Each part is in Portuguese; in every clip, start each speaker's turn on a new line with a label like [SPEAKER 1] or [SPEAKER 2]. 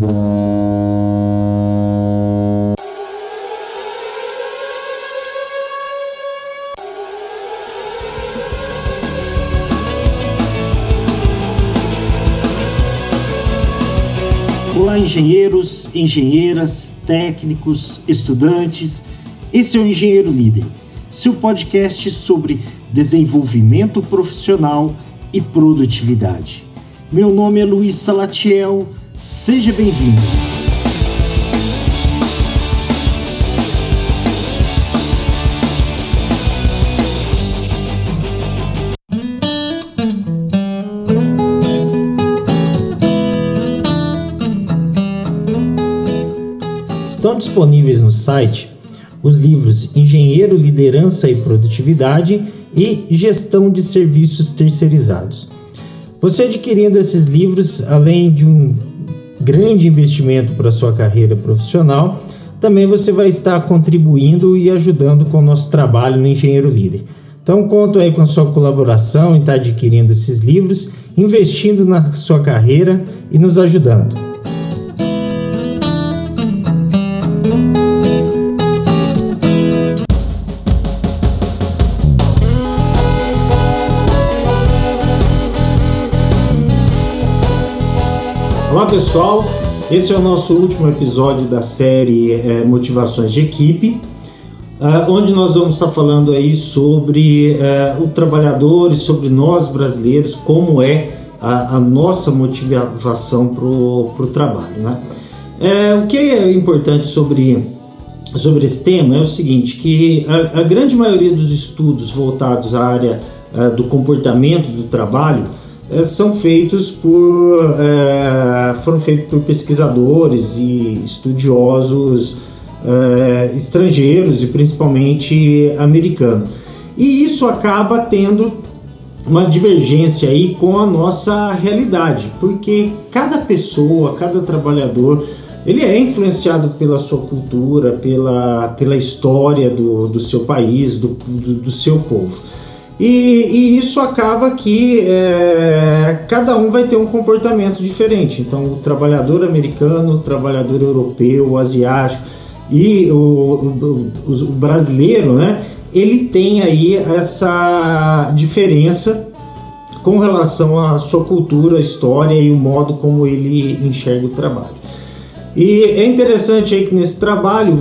[SPEAKER 1] Olá, engenheiros, engenheiras, técnicos, estudantes. Esse é o Engenheiro Líder, seu podcast sobre desenvolvimento profissional e produtividade. Meu nome é Luiz Salatiel, seja bem-vindo. Estão disponíveis no site os livros Engenheiro, Liderança e Produtividade e Gestão de Serviços Terceirizados. Você adquirindo esses livros, além de um grande investimento para sua carreira profissional, também você vai estar contribuindo e ajudando com o nosso trabalho no Engenheiro Líder. Então, conto aí com a sua colaboração em estar adquirindo esses livros, investindo na sua carreira e nos ajudando. Pessoal, esse é o nosso último episódio da série é, Motivações de Equipe, uh, onde nós vamos estar falando aí sobre uh, o trabalhador e sobre nós brasileiros, como é a, a nossa motivação para o trabalho. Né? É, o que é importante sobre, sobre esse tema é o seguinte, que a, a grande maioria dos estudos voltados à área uh, do comportamento do trabalho são feitos por é, foram feitos por pesquisadores e estudiosos é, estrangeiros e principalmente americanos e isso acaba tendo uma divergência aí com a nossa realidade porque cada pessoa cada trabalhador ele é influenciado pela sua cultura pela, pela história do, do seu país do, do, do seu povo e, e isso acaba que é, cada um vai ter um comportamento diferente. Então, o trabalhador americano, o trabalhador europeu, o asiático e o, o, o, o brasileiro, né? Ele tem aí essa diferença com relação à sua cultura, história e o modo como ele enxerga o trabalho. E é interessante aí que nesse trabalho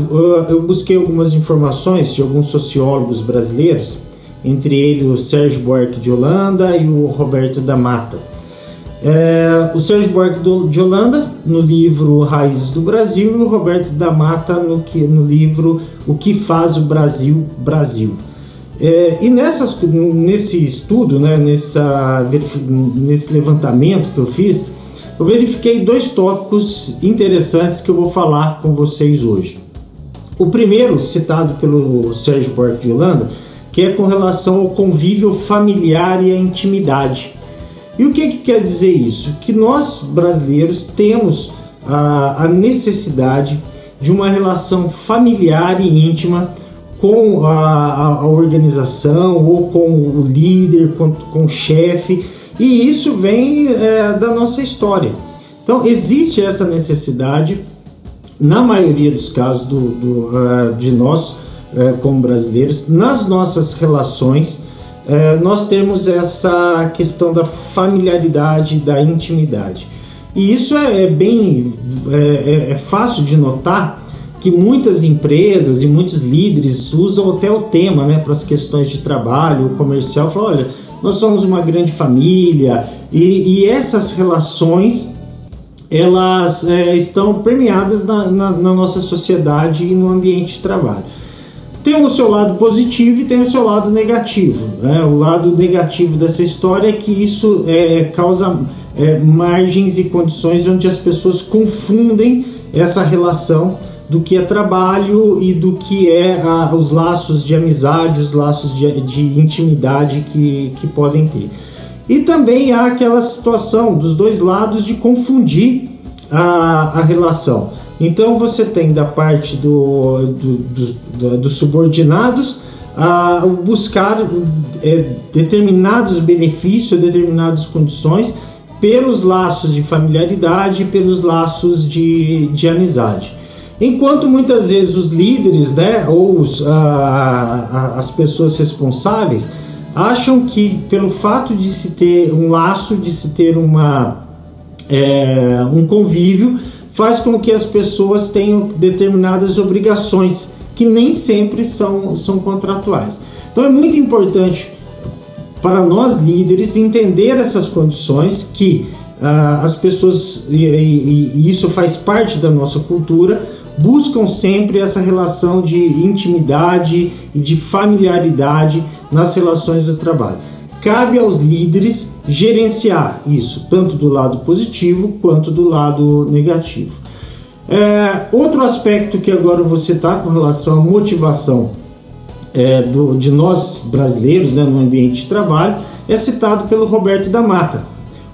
[SPEAKER 1] eu busquei algumas informações de alguns sociólogos brasileiros entre ele o Sérgio Buarque de Holanda e o Roberto da Mata. É, o Sérgio Buarque de Holanda no livro Raízes do Brasil e o Roberto da Mata no, que, no livro O que faz o Brasil Brasil. É, e nessas, nesse estudo, né, nessa, nesse levantamento que eu fiz, eu verifiquei dois tópicos interessantes que eu vou falar com vocês hoje. O primeiro, citado pelo Sérgio Buarque de Holanda, que é com relação ao convívio familiar e à intimidade. E o que, que quer dizer isso? Que nós brasileiros temos a, a necessidade de uma relação familiar e íntima com a, a, organização ou com o líder, com, com o chefe, e isso vem é, da nossa história. Então, existe essa necessidade, na maioria dos casos do, do uh, de nós é, como brasileiros, nas nossas relações, é, nós temos essa questão da familiaridade, da intimidade. E isso é, é bem é, é, é fácil de notar que muitas empresas e muitos líderes usam até o tema né, para as questões de trabalho, comercial, falam, olha, nós somos uma grande família. E, e essas relações elas é, estão permeadas na, na, na nossa sociedade e no ambiente de trabalho tem o seu lado positivo e tem o seu lado negativo. Né? O lado negativo dessa história é que isso é, causa é, margens e condições onde as pessoas confundem essa relação do que é trabalho e do que é a, os laços de amizade, os laços de, de intimidade que, que podem ter. E também há aquela situação dos dois lados de confundir a, a relação. Então você tem da parte do, do, do, dos subordinados a buscar é, determinados benefícios, determinadas condições pelos laços de familiaridade, pelos laços de, de amizade. Enquanto muitas vezes os líderes, né, ou os, a, a, as pessoas responsáveis acham que pelo fato de se ter um laço, de se ter uma, é, um convívio, faz com que as pessoas tenham determinadas obrigações que nem sempre são, são contratuais. Então é muito importante para nós líderes entender essas condições que ah, as pessoas, e, e, e isso faz parte da nossa cultura, buscam sempre essa relação de intimidade e de familiaridade nas relações do trabalho. Cabe aos líderes gerenciar isso, tanto do lado positivo quanto do lado negativo. É, outro aspecto que agora você está com relação à motivação é, do, de nós brasileiros né, no ambiente de trabalho é citado pelo Roberto da Mata,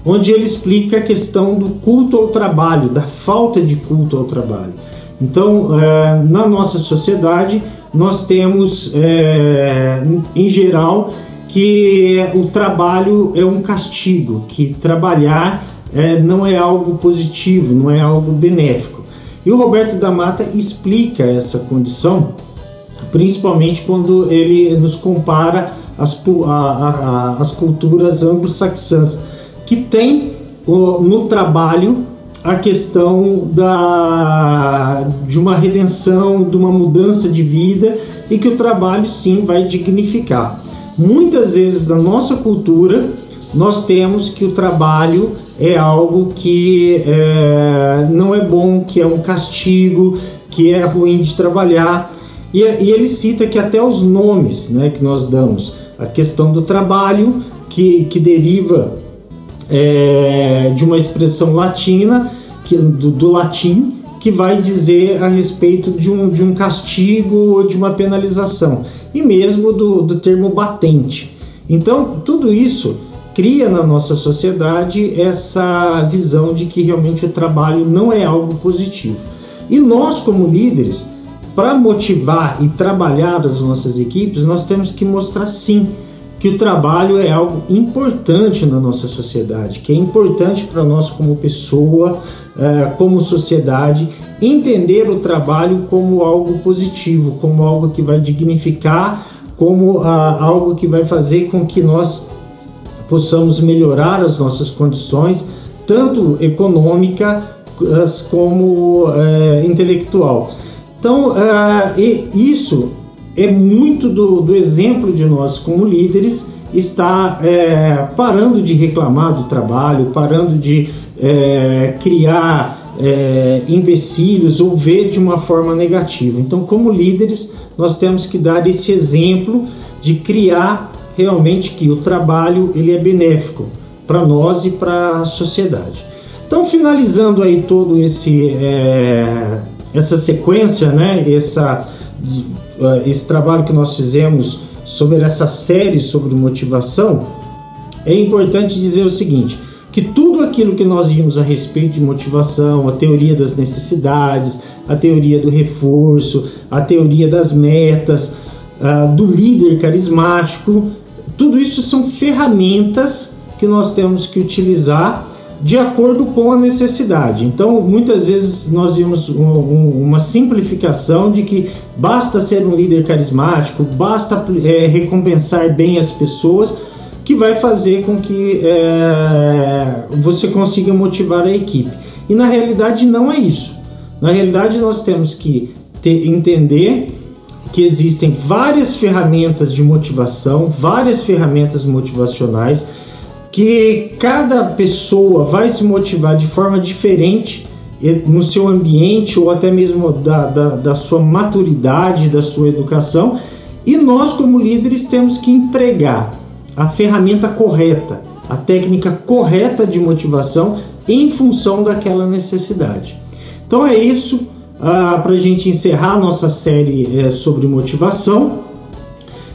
[SPEAKER 1] onde ele explica a questão do culto ao trabalho, da falta de culto ao trabalho. Então, é, na nossa sociedade, nós temos, é, em geral, que o trabalho é um castigo, que trabalhar é, não é algo positivo, não é algo benéfico. E o Roberto da Mata explica essa condição, principalmente quando ele nos compara as, a, a, as culturas anglo-saxãs, que tem no trabalho a questão da, de uma redenção, de uma mudança de vida e que o trabalho sim vai dignificar. Muitas vezes na nossa cultura nós temos que o trabalho é algo que é, não é bom, que é um castigo, que é ruim de trabalhar. E, e ele cita que até os nomes né, que nós damos, a questão do trabalho, que, que deriva é, de uma expressão latina, que, do, do, latim, que vai dizer a respeito de um, de um castigo ou de uma penalização, e mesmo do, do termo batente. Então, tudo isso cria na nossa sociedade essa visão de que realmente o trabalho não é algo positivo. E nós, como líderes, para motivar e trabalhar as nossas equipes, nós temos que mostrar sim que o trabalho é algo importante na nossa sociedade, que é importante para nós como pessoa, é, como sociedade, entender o trabalho como algo positivo, como algo que vai dignificar, como ah, algo que vai fazer com que nós possamos melhorar as nossas condições, tanto econômicas como é, intelectual. Então, é, isso é muito do, do, exemplo de nós como líderes estar é, parando de reclamar do trabalho, parando de é, criar é, empecilhos ou ver de uma forma negativa. Então, como líderes, nós temos que dar esse exemplo de criar realmente que o trabalho ele é benéfico para nós e para a sociedade. Então, finalizando aí todo esse é, essa sequência, né, essa esse trabalho que nós fizemos sobre essa série sobre motivação, é importante dizer o seguinte, que tudo aquilo que nós vimos a respeito de motivação, a teoria das necessidades, a teoria do reforço, a teoria das metas, uh, do líder carismático, tudo isso são ferramentas que nós temos que utilizar de acordo com a necessidade. Então, muitas vezes nós vimos um, um, uma simplificação de que basta ser um líder carismático, basta é, recompensar bem as pessoas, que vai fazer com que é, você consiga motivar a equipe. E na realidade não é isso. Na realidade nós temos que ter, entender que existem várias ferramentas de motivação, várias ferramentas motivacionais, que cada pessoa vai se motivar de forma diferente no seu ambiente ou até mesmo da, da, da sua maturidade, da sua educação, e nós, como líderes, temos que empregar a ferramenta correta, a técnica correta de motivação em função daquela necessidade. Então é isso ah, para a gente encerrar nossa série é, sobre motivação,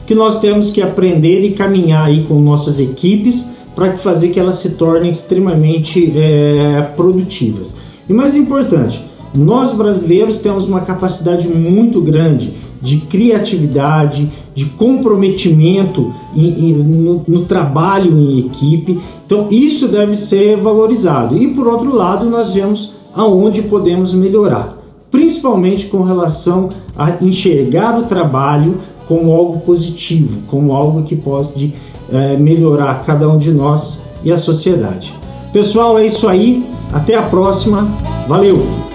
[SPEAKER 1] que nós temos que aprender e caminhar aí com nossas equipes para fazer que elas se tornem extremamente é, produtivas. E mais importante, nós brasileiros temos uma capacidade muito grande de criatividade, de comprometimento em, em, no, no, trabalho em equipe. Então, isso deve ser valorizado. E por outro lado, nós vemos aonde podemos melhorar, principalmente com relação a enxergar o trabalho como algo positivo, como algo que pode é, melhorar cada um de nós e a sociedade. Pessoal, é isso aí. Até a próxima. Valeu!